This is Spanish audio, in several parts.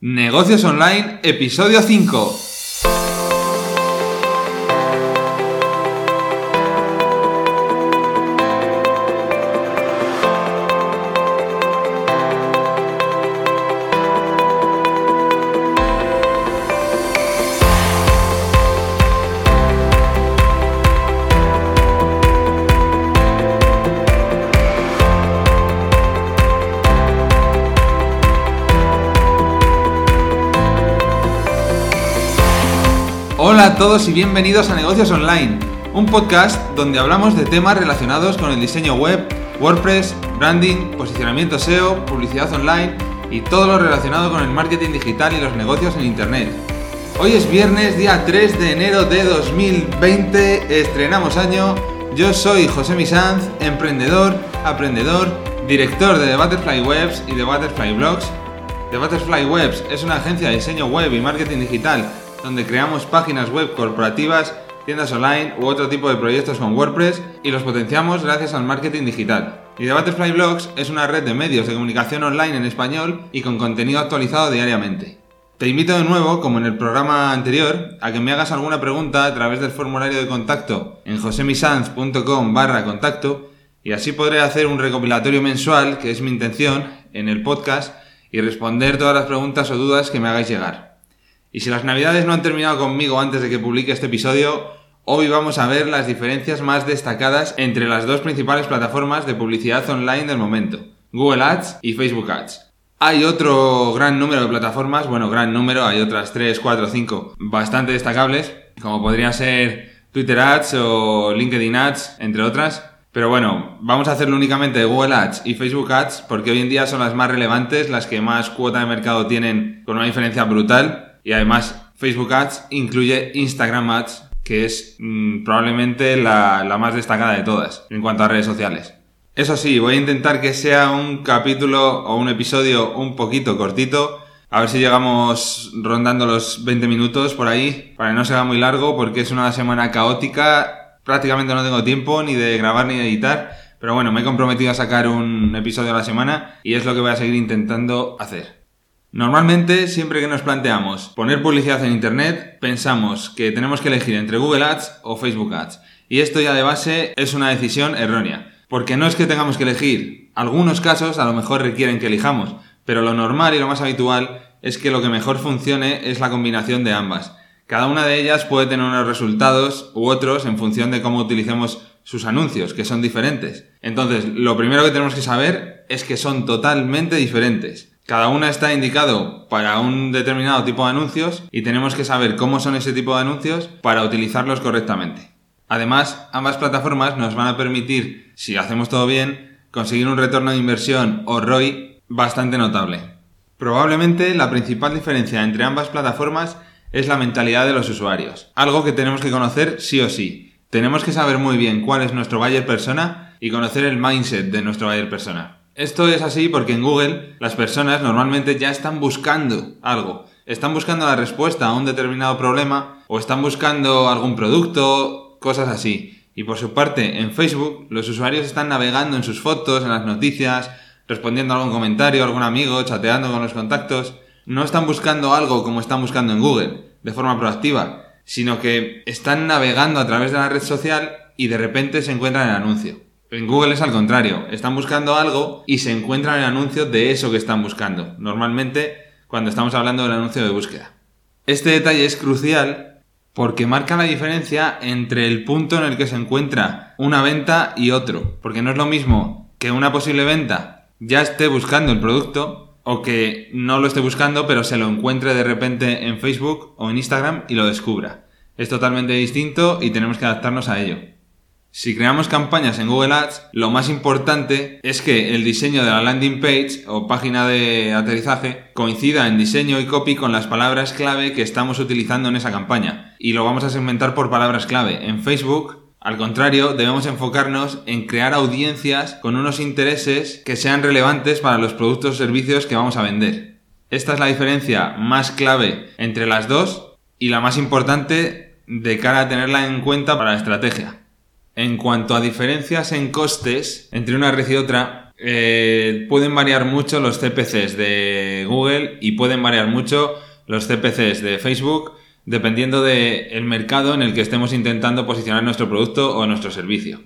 Negocios Online, episodio 5. Todos y bienvenidos a Negocios Online, un podcast donde hablamos de temas relacionados con el diseño web, WordPress, branding, posicionamiento SEO, publicidad online y todo lo relacionado con el marketing digital y los negocios en Internet. Hoy es viernes, día 3 de enero de 2020, estrenamos año. Yo soy José Misanz, emprendedor, aprendedor, director de The Butterfly Webs y The Butterfly Blogs. The Butterfly Webs es una agencia de diseño web y marketing digital donde creamos páginas web corporativas, tiendas online u otro tipo de proyectos con WordPress y los potenciamos gracias al marketing digital. Y The Butterfly Blogs es una red de medios de comunicación online en español y con contenido actualizado diariamente. Te invito de nuevo, como en el programa anterior, a que me hagas alguna pregunta a través del formulario de contacto en josemisanz.com barra contacto y así podré hacer un recopilatorio mensual, que es mi intención, en el podcast y responder todas las preguntas o dudas que me hagáis llegar. Y si las navidades no han terminado conmigo antes de que publique este episodio, hoy vamos a ver las diferencias más destacadas entre las dos principales plataformas de publicidad online del momento, Google Ads y Facebook Ads. Hay otro gran número de plataformas, bueno, gran número, hay otras 3, 4, 5 bastante destacables, como podría ser Twitter Ads o LinkedIn Ads, entre otras. Pero bueno, vamos a hacerlo únicamente de Google Ads y Facebook Ads porque hoy en día son las más relevantes, las que más cuota de mercado tienen con una diferencia brutal y además, Facebook Ads incluye Instagram Ads, que es mm, probablemente la, la más destacada de todas en cuanto a redes sociales. Eso sí, voy a intentar que sea un capítulo o un episodio un poquito cortito. A ver si llegamos rondando los 20 minutos por ahí, para que no sea muy largo, porque es una semana caótica. Prácticamente no tengo tiempo ni de grabar ni de editar. Pero bueno, me he comprometido a sacar un episodio a la semana y es lo que voy a seguir intentando hacer. Normalmente, siempre que nos planteamos poner publicidad en Internet, pensamos que tenemos que elegir entre Google Ads o Facebook Ads. Y esto ya de base es una decisión errónea. Porque no es que tengamos que elegir. Algunos casos a lo mejor requieren que elijamos. Pero lo normal y lo más habitual es que lo que mejor funcione es la combinación de ambas. Cada una de ellas puede tener unos resultados u otros en función de cómo utilicemos sus anuncios, que son diferentes. Entonces, lo primero que tenemos que saber es que son totalmente diferentes. Cada una está indicado para un determinado tipo de anuncios y tenemos que saber cómo son ese tipo de anuncios para utilizarlos correctamente. Además, ambas plataformas nos van a permitir, si hacemos todo bien, conseguir un retorno de inversión o ROI bastante notable. Probablemente la principal diferencia entre ambas plataformas es la mentalidad de los usuarios, algo que tenemos que conocer sí o sí. Tenemos que saber muy bien cuál es nuestro buyer persona y conocer el mindset de nuestro buyer persona. Esto es así porque en Google las personas normalmente ya están buscando algo. Están buscando la respuesta a un determinado problema o están buscando algún producto, cosas así. Y por su parte, en Facebook, los usuarios están navegando en sus fotos, en las noticias, respondiendo a algún comentario, a algún amigo, chateando con los contactos. No están buscando algo como están buscando en Google, de forma proactiva, sino que están navegando a través de la red social y de repente se encuentran el anuncio. En Google es al contrario, están buscando algo y se encuentran el anuncio de eso que están buscando, normalmente cuando estamos hablando del anuncio de búsqueda. Este detalle es crucial porque marca la diferencia entre el punto en el que se encuentra una venta y otro, porque no es lo mismo que una posible venta ya esté buscando el producto o que no lo esté buscando pero se lo encuentre de repente en Facebook o en Instagram y lo descubra. Es totalmente distinto y tenemos que adaptarnos a ello. Si creamos campañas en Google Ads, lo más importante es que el diseño de la landing page o página de aterrizaje coincida en diseño y copy con las palabras clave que estamos utilizando en esa campaña. Y lo vamos a segmentar por palabras clave. En Facebook, al contrario, debemos enfocarnos en crear audiencias con unos intereses que sean relevantes para los productos o servicios que vamos a vender. Esta es la diferencia más clave entre las dos y la más importante de cara a tenerla en cuenta para la estrategia. En cuanto a diferencias en costes entre una red y otra, Eh, pueden variar mucho los CPCs de Google y pueden variar mucho los CPCs de Facebook dependiendo del mercado en el que estemos intentando posicionar nuestro producto o nuestro servicio.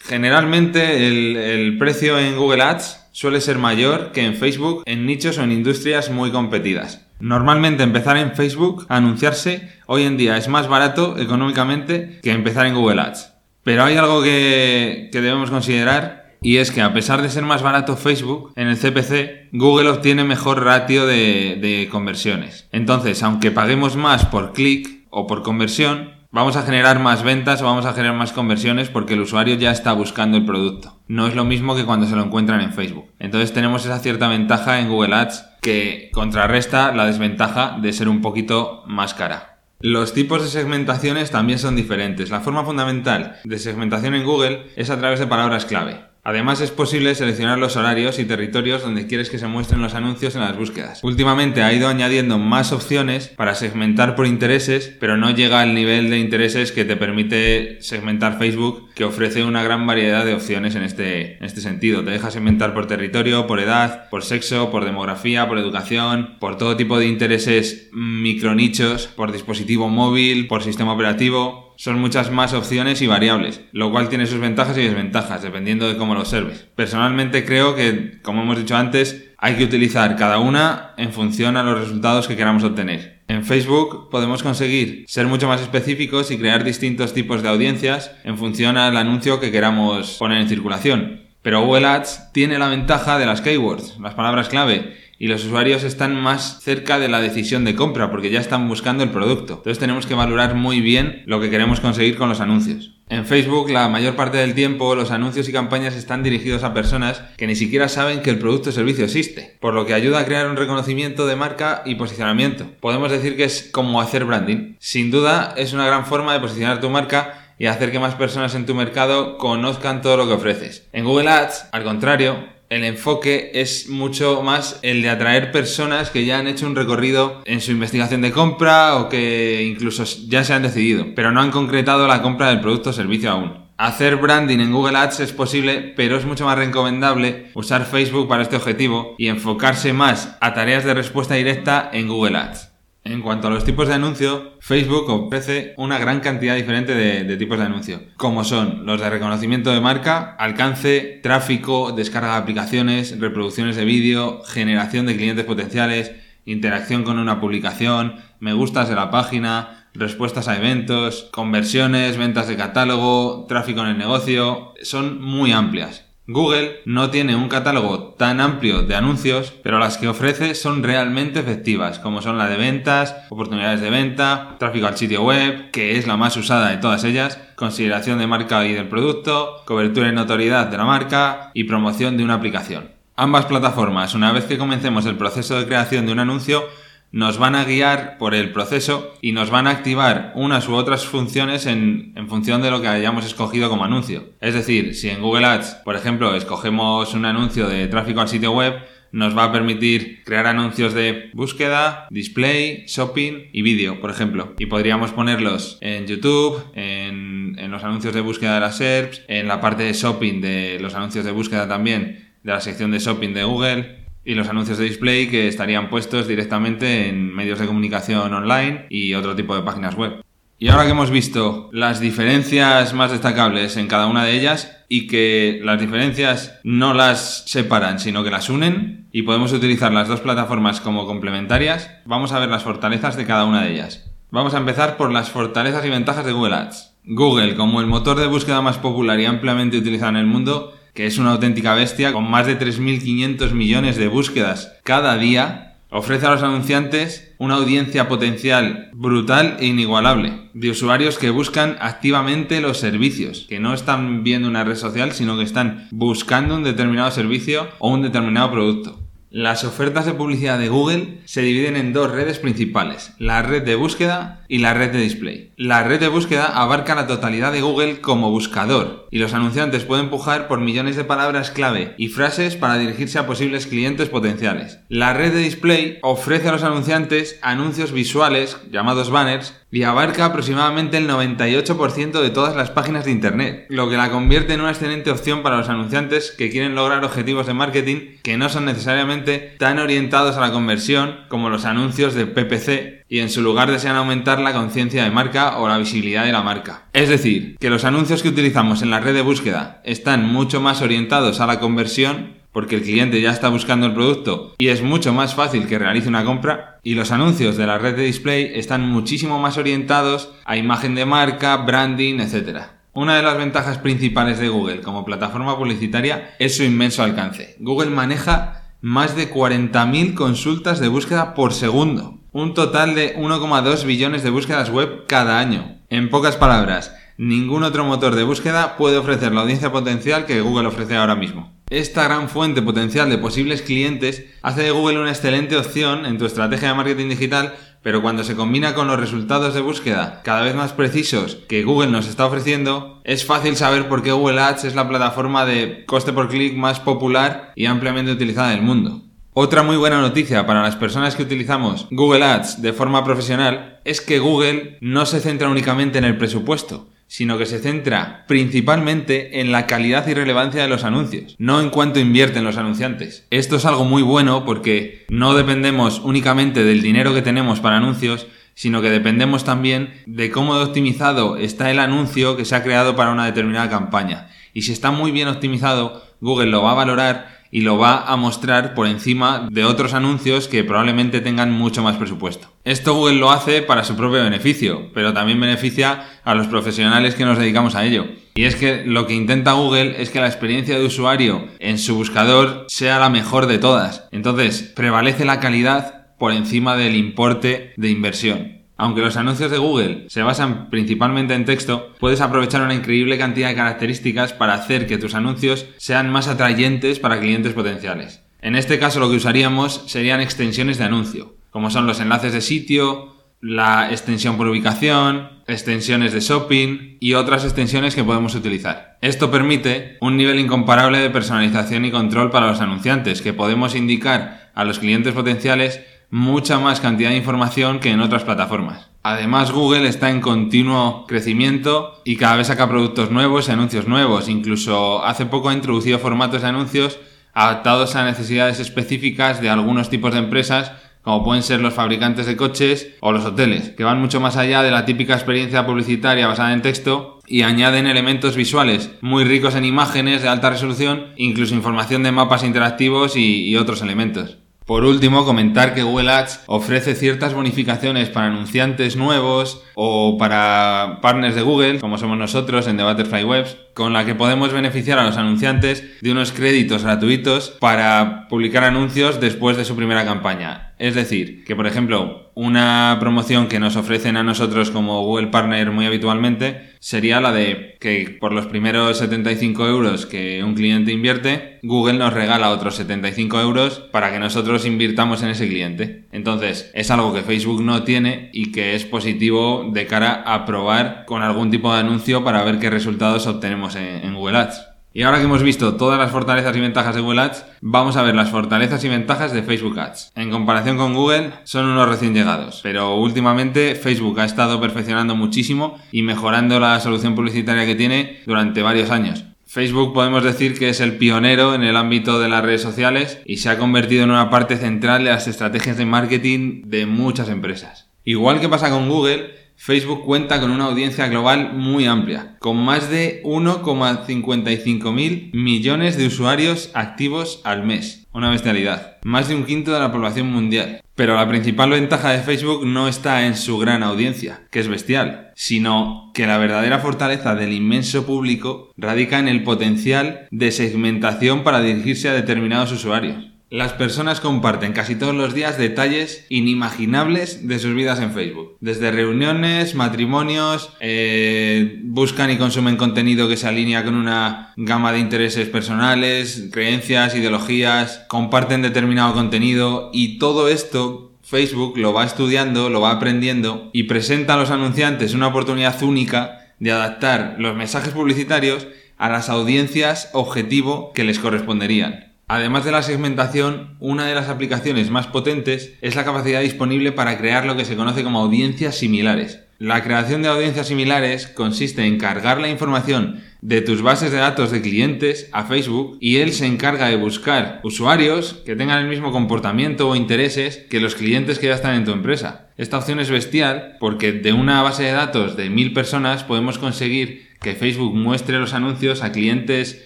Generalmente el, precio en Google Ads suele ser mayor que en Facebook en nichos o en industrias muy competidas. Normalmente empezar en Facebook a anunciarse hoy en día es más barato económicamente que empezar en Google Ads. Pero hay algo que, debemos considerar y es que a pesar de ser más barato Facebook, en el CPC Google obtiene mejor ratio de, de conversiones. Entonces, aunque paguemos más por clic o por conversión, vamos a generar más ventas o vamos a generar más conversiones porque el usuario ya está buscando el producto. No es lo mismo que cuando se lo encuentran en Facebook. Entonces tenemos esa cierta ventaja en Google Ads que contrarresta la desventaja de ser un poquito más cara. Los tipos de segmentaciones también son diferentes. La forma fundamental de segmentación en Google es a través de palabras clave. Además es posible seleccionar los horarios y territorios donde quieres que se muestren los anuncios en las búsquedas. Últimamente ha ido añadiendo más opciones para segmentar por intereses, pero no llega al nivel de intereses que te permite segmentar Facebook, que ofrece una gran variedad de opciones en este, en este sentido. Te deja segmentar por territorio, por edad, por sexo, por demografía, por educación, por todo tipo de intereses micronichos, por dispositivo móvil, por sistema operativo son muchas más opciones y variables, lo cual tiene sus ventajas y desventajas, dependiendo de cómo lo observes. Personalmente creo que, como hemos dicho antes, hay que utilizar cada una en función a los resultados que queramos obtener. En Facebook podemos conseguir ser mucho más específicos y crear distintos tipos de audiencias en función al anuncio que queramos poner en circulación. Pero Google Ads tiene la ventaja de las keywords, las palabras clave, y los usuarios están más cerca de la decisión de compra porque ya están buscando el producto. Entonces tenemos que valorar muy bien lo que queremos conseguir con los anuncios. En Facebook la mayor parte del tiempo los anuncios y campañas están dirigidos a personas que ni siquiera saben que el producto o servicio existe, por lo que ayuda a crear un reconocimiento de marca y posicionamiento. Podemos decir que es como hacer branding. Sin duda es una gran forma de posicionar tu marca y hacer que más personas en tu mercado conozcan todo lo que ofreces. En Google Ads, al contrario, el enfoque es mucho más el de atraer personas que ya han hecho un recorrido en su investigación de compra o que incluso ya se han decidido, pero no han concretado la compra del producto o servicio aún. Hacer branding en Google Ads es posible, pero es mucho más recomendable usar Facebook para este objetivo y enfocarse más a tareas de respuesta directa en Google Ads. En cuanto a los tipos de anuncio, Facebook ofrece una gran cantidad diferente de, tipos de anuncio, como son los de reconocimiento de marca, alcance, tráfico, descarga de aplicaciones, reproducciones de vídeo, generación de clientes potenciales, interacción con una publicación, me gustas de la página, respuestas a eventos, conversiones, ventas de catálogo, tráfico en el negocio, son muy amplias. Google no tiene un catálogo tan amplio de anuncios, pero las que ofrece son realmente efectivas, como son la de ventas, oportunidades de venta, tráfico al sitio web, que es la más usada de todas ellas, consideración de marca y del producto, cobertura y notoriedad de la marca y promoción de una aplicación. Ambas plataformas, una vez que comencemos el proceso de creación de un anuncio, nos van a guiar por el proceso y nos van a activar unas u otras funciones en, función de lo que hayamos escogido como anuncio. Es decir, si en Google Ads, por ejemplo, escogemos un anuncio de tráfico al sitio web, nos va a permitir crear anuncios de búsqueda, display, shopping y vídeo, por ejemplo. Y podríamos ponerlos en YouTube, en, en los anuncios de búsqueda de las SERPs, en la parte de shopping de los anuncios de búsqueda también de la sección de shopping de Google, y los anuncios de display que estarían puestos directamente en medios de comunicación online y otro tipo de páginas web. Y ahora que hemos visto las diferencias más destacables en cada una de ellas y que las diferencias no las separan sino que las unen y podemos utilizar las dos plataformas como complementarias, vamos a ver las fortalezas de cada una de ellas. Vamos a empezar por las fortalezas y ventajas de Google Ads. Google, como el motor de búsqueda más popular y ampliamente utilizado en el mundo, que es una auténtica bestia, con más de 3.500 millones de búsquedas cada día, ofrece a los anunciantes una audiencia potencial brutal e inigualable de usuarios que buscan activamente los servicios, que no están viendo una red social, sino que están buscando un determinado servicio o un determinado producto. Las ofertas de publicidad de Google se dividen en dos redes principales, la red de búsqueda y la red de display. La red de búsqueda abarca la totalidad de Google como buscador y los anunciantes pueden empujar por millones de palabras clave y frases para dirigirse a posibles clientes potenciales. La red de display ofrece a los anunciantes anuncios visuales, llamados banners, y abarca aproximadamente el 98% de todas las páginas de Internet, lo que la convierte en una excelente opción para los anunciantes que quieren lograr objetivos de marketing que no son necesariamente tan orientados a la conversión como los anuncios de PPC y en su lugar desean aumentar la conciencia de marca o la visibilidad de la marca. Es decir, que los anuncios que utilizamos en la red de búsqueda están mucho más orientados a la conversión porque el cliente ya está buscando el producto y es mucho más fácil que realice una compra. Y los anuncios de la red de display están muchísimo más orientados a imagen de marca, branding, etc. Una de las ventajas principales de Google como plataforma publicitaria es su inmenso alcance. Google maneja más de 40.000 consultas de búsqueda por segundo, un total de 1,2 billones de búsquedas web cada año. En pocas palabras, ningún otro motor de búsqueda puede ofrecer la audiencia potencial que Google ofrece ahora mismo. Esta gran fuente potencial de posibles clientes hace de Google una excelente opción en tu estrategia de marketing digital, pero cuando se combina con los resultados de búsqueda cada vez más precisos que Google nos está ofreciendo, es fácil saber por qué Google Ads es la plataforma de coste por clic más popular y ampliamente utilizada del mundo. Otra muy buena noticia para las personas que utilizamos Google Ads de forma profesional es que Google no se centra únicamente en el presupuesto, sino que se centra principalmente en la calidad y relevancia de los anuncios, no en cuánto invierten los anunciantes. Esto es algo muy bueno porque no dependemos únicamente del dinero que tenemos para anuncios, sino que dependemos también de cómo optimizado está el anuncio que se ha creado para una determinada campaña. Y si está muy bien optimizado, Google lo va a valorar y lo va a mostrar por encima de otros anuncios que probablemente tengan mucho más presupuesto. Esto Google lo hace para su propio beneficio, pero también beneficia a los profesionales que nos dedicamos a ello. Y es que lo que intenta Google es que la experiencia de usuario en su buscador sea la mejor de todas. Entonces, prevalece la calidad por encima del importe de inversión. Aunque los anuncios de Google se basan principalmente en texto, puedes aprovechar una increíble cantidad de características para hacer que tus anuncios sean más atrayentes para clientes potenciales. En este caso lo que usaríamos serían extensiones de anuncio, como son los enlaces de sitio, la extensión por ubicación, extensiones de shopping y otras extensiones que podemos utilizar. Esto permite un nivel incomparable de personalización y control para los anunciantes, que podemos indicar a los clientes potenciales mucha más cantidad de información que en otras plataformas. Además, Google está en continuo crecimiento y cada vez saca productos nuevos y anuncios nuevos. Incluso hace poco ha introducido formatos de anuncios adaptados a necesidades específicas de algunos tipos de empresas, como pueden ser los fabricantes de coches o los hoteles, que van mucho más allá de la típica experiencia publicitaria basada en texto y añaden elementos visuales muy ricos en imágenes de alta resolución, incluso información de mapas interactivos y, y otros elementos. Por último, comentar que Google Ads ofrece ciertas bonificaciones para anunciantes nuevos o para partners de Google, como somos nosotros en The Butterfly Webs, con la que podemos beneficiar a los anunciantes de unos créditos gratuitos para publicar anuncios después de su primera campaña. Es decir, que por ejemplo, una promoción que nos ofrecen a nosotros como Google Partner muy habitualmente sería la de que por los primeros 75 euros que un cliente invierte, Google nos regala otros 75 euros para que nosotros invirtamos en ese cliente. Entonces, es algo que Facebook no tiene y que es positivo de cara a probar con algún tipo de anuncio para ver qué resultados obtenemos en, Google Ads. Y ahora que hemos visto todas las fortalezas y ventajas de Google Ads, vamos a ver las fortalezas y ventajas de Facebook Ads. En comparación con Google, son unos recién llegados, pero últimamente Facebook ha estado perfeccionando muchísimo y mejorando la solución publicitaria que tiene durante varios años. Facebook podemos decir que es el pionero en el ámbito de las redes sociales y se ha convertido en una parte central de las estrategias de marketing de muchas empresas. Igual que pasa con Google, Facebook cuenta con una audiencia global muy amplia, con más de 1,55 mil millones de usuarios activos al mes. Una bestialidad. Más de un quinto de la población mundial. Pero la principal ventaja de Facebook no está en su gran audiencia, que es bestial, sino que la verdadera fortaleza del inmenso público radica en el potencial de segmentación para dirigirse a determinados usuarios. Las personas comparten casi todos los días detalles inimaginables de sus vidas en Facebook. Desde reuniones, matrimonios, eh, buscan y consumen contenido que se alinea con una gama de intereses personales, creencias, ideologías, comparten determinado contenido y todo esto Facebook lo va estudiando, lo va aprendiendo y presenta a los anunciantes una oportunidad única de adaptar los mensajes publicitarios a las audiencias objetivo que les corresponderían. Además de la segmentación, una de las aplicaciones más potentes es la capacidad disponible para crear lo que se conoce como audiencias similares. La creación de audiencias similares consiste en cargar la información de tus bases de datos de clientes a Facebook y él se encarga de buscar usuarios que tengan el mismo comportamiento o intereses que los clientes que ya están en tu empresa. Esta opción es bestial porque de una base de datos de mil personas podemos conseguir que Facebook muestre los anuncios a clientes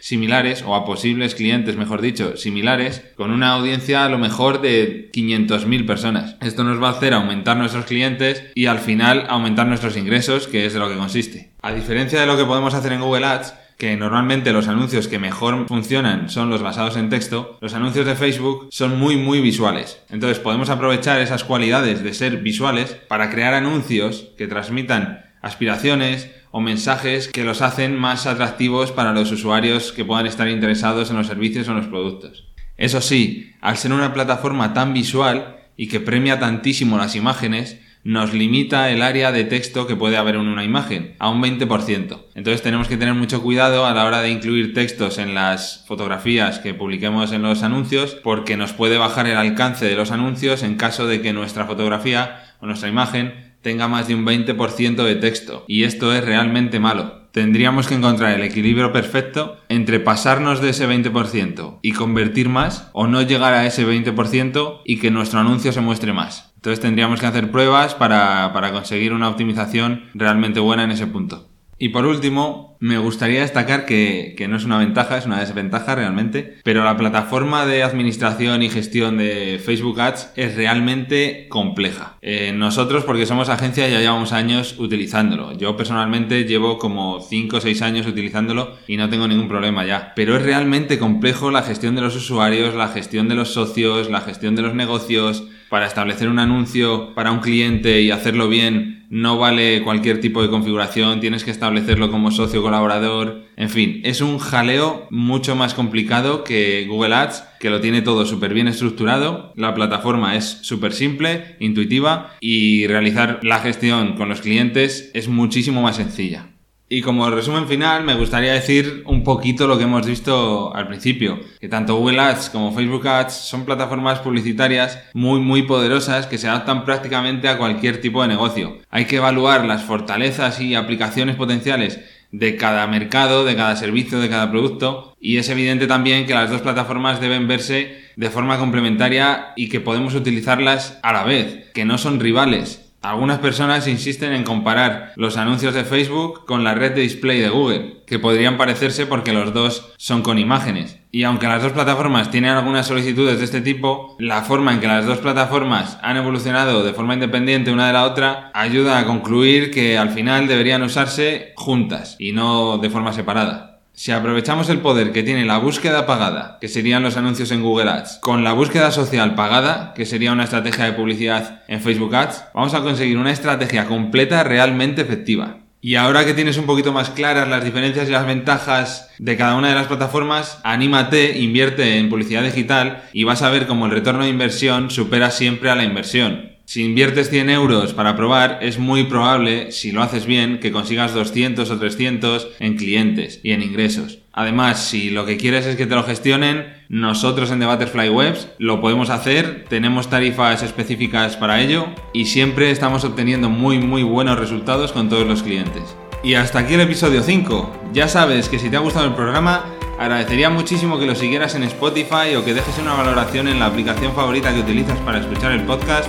similares o a posibles clientes, mejor dicho, similares, con una audiencia a lo mejor de 500.000 personas. Esto nos va a hacer aumentar nuestros clientes y al final aumentar nuestros ingresos, que es de lo que consiste. A diferencia de lo que podemos hacer en Google Ads, que normalmente los anuncios que mejor funcionan son los basados en texto, los anuncios de Facebook son muy muy visuales. Entonces podemos aprovechar esas cualidades de ser visuales para crear anuncios que transmitan aspiraciones o mensajes que los hacen más atractivos para los usuarios que puedan estar interesados en los servicios o en los productos. Eso sí, al ser una plataforma tan visual y que premia tantísimo las imágenes, nos limita el área de texto que puede haber en una imagen a un 20%. Entonces tenemos que tener mucho cuidado a la hora de incluir textos en las fotografías que publiquemos en los anuncios porque nos puede bajar el alcance de los anuncios en caso de que nuestra fotografía o nuestra imagen tenga más de un 20% de texto. Y esto es realmente malo. Tendríamos que encontrar el equilibrio perfecto entre pasarnos de ese 20% y convertir más o no llegar a ese 20% y que nuestro anuncio se muestre más. Entonces tendríamos que hacer pruebas para, para conseguir una optimización realmente buena en ese punto. Y por último, me gustaría destacar que, no es una ventaja, es una desventaja realmente, pero la plataforma de administración y gestión de Facebook Ads es realmente compleja. Eh, nosotros, porque somos agencia, ya llevamos años utilizándolo. Yo personalmente llevo como 5 o 6 años utilizándolo y no tengo ningún problema ya. Pero es realmente complejo la gestión de los usuarios, la gestión de los socios, la gestión de los negocios, para establecer un anuncio para un cliente y hacerlo bien no vale cualquier tipo de configuración, tienes que establecerlo como socio colaborador, en fin, es un jaleo mucho más complicado que Google Ads, que lo tiene todo súper bien estructurado, la plataforma es súper simple, intuitiva y realizar la gestión con los clientes es muchísimo más sencilla. Y como resumen final, me gustaría decir un poquito lo que hemos visto al principio, que tanto Google Ads como Facebook Ads son plataformas publicitarias muy muy poderosas que se adaptan prácticamente a cualquier tipo de negocio. Hay que evaluar las fortalezas y aplicaciones potenciales de cada mercado, de cada servicio, de cada producto y es evidente también que las dos plataformas deben verse de forma complementaria y que podemos utilizarlas a la vez, que no son rivales, algunas personas insisten en comparar los anuncios de Facebook con la red de display de Google, que podrían parecerse porque los dos son con imágenes. Y aunque las dos plataformas tienen algunas solicitudes de este tipo, la forma en que las dos plataformas han evolucionado de forma independiente una de la otra ayuda a concluir que al final deberían usarse juntas y no de forma separada. Si aprovechamos el poder que tiene la búsqueda pagada, que serían los anuncios en Google Ads, con la búsqueda social pagada, que sería una estrategia de publicidad en Facebook Ads, vamos a conseguir una estrategia completa realmente efectiva. Y ahora que tienes un poquito más claras las diferencias y las ventajas de cada una de las plataformas, anímate, invierte en publicidad digital y vas a ver cómo el retorno de inversión supera siempre a la inversión. Si inviertes 100 euros para probar, es muy probable, si lo haces bien, que consigas 200 o 300 en clientes y en ingresos. Además, si lo que quieres es que te lo gestionen, nosotros en The Butterfly Webs lo podemos hacer, tenemos tarifas específicas para ello y siempre estamos obteniendo muy muy buenos resultados con todos los clientes. Y hasta aquí el episodio 5. Ya sabes que si te ha gustado el programa, agradecería muchísimo que lo siguieras en Spotify o que dejes una valoración en la aplicación favorita que utilizas para escuchar el podcast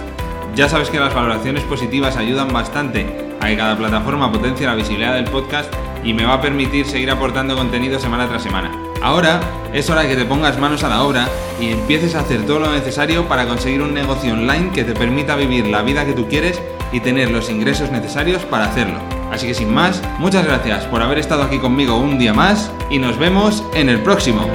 ya sabes que las valoraciones positivas ayudan bastante a que cada plataforma potencie la visibilidad del podcast y me va a permitir seguir aportando contenido semana tras semana. Ahora es hora de que te pongas manos a la obra y empieces a hacer todo lo necesario para conseguir un negocio online que te permita vivir la vida que tú quieres y tener los ingresos necesarios para hacerlo. Así que sin más, muchas gracias por haber estado aquí conmigo un día más y nos vemos en el próximo.